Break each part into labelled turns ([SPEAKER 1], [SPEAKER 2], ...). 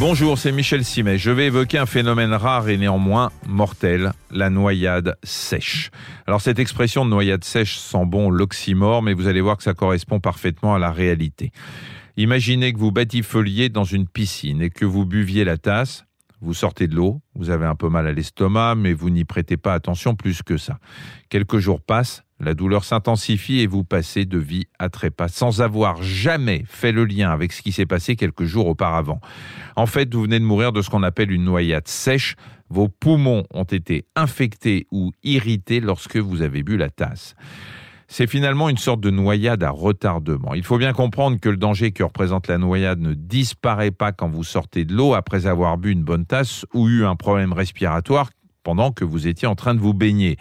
[SPEAKER 1] Bonjour, c'est Michel Simet. Je vais évoquer un phénomène rare et néanmoins mortel, la noyade sèche. Alors cette expression de noyade sèche sent bon l'oxymore, mais vous allez voir que ça correspond parfaitement à la réalité. Imaginez que vous batifoliez dans une piscine et que vous buviez la tasse, vous sortez de l'eau, vous avez un peu mal à l'estomac, mais vous n'y prêtez pas attention plus que ça. Quelques jours passent, la douleur s'intensifie et vous passez de vie à trépas sans avoir jamais fait le lien avec ce qui s'est passé quelques jours auparavant. En fait, vous venez de mourir de ce qu'on appelle une noyade sèche. Vos poumons ont été infectés ou irrités lorsque vous avez bu la tasse c'est finalement une sorte de noyade à retardement. Il faut bien comprendre que le danger que représente la noyade ne disparaît pas quand vous sortez de l'eau après avoir bu une bonne tasse ou eu un problème respiratoire pendant que vous étiez en train de vous baigner.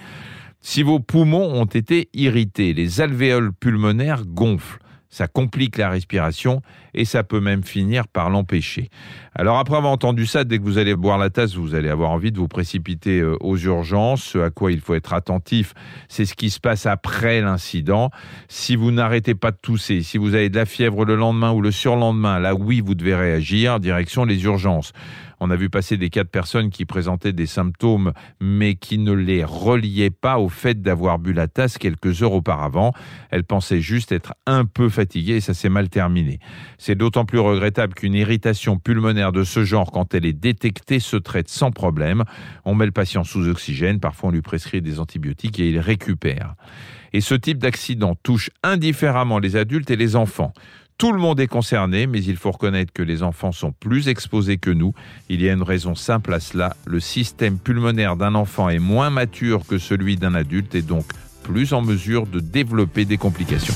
[SPEAKER 1] Si vos poumons ont été irrités, les alvéoles pulmonaires gonflent ça complique la respiration et ça peut même finir par l'empêcher. Alors après avoir entendu ça, dès que vous allez boire la tasse, vous allez avoir envie de vous précipiter euh, aux urgences. Ce à quoi il faut être attentif, c'est ce qui se passe après l'incident. Si vous n'arrêtez pas de tousser, si vous avez de la fièvre le lendemain ou le surlendemain, là oui, vous devez réagir, direction les urgences. On a vu passer des cas de personnes qui présentaient des symptômes, mais qui ne les reliaient pas au fait d'avoir bu la tasse quelques heures auparavant. Elles pensaient juste être un peu fatiguées et ça s'est mal terminé. C'est d'autant plus regrettable qu'une irritation pulmonaire de ce genre, quand elle est détectée, se traite sans problème. On met le patient sous oxygène, parfois on lui prescrit des antibiotiques et il récupère. Et ce type d'accident touche indifféremment les adultes et les enfants. Tout le monde est concerné, mais il faut reconnaître que les enfants sont plus exposés que nous. Il y a une raison simple à cela. Le système pulmonaire d'un enfant est moins mature que celui d'un adulte et donc plus en mesure de développer des complications.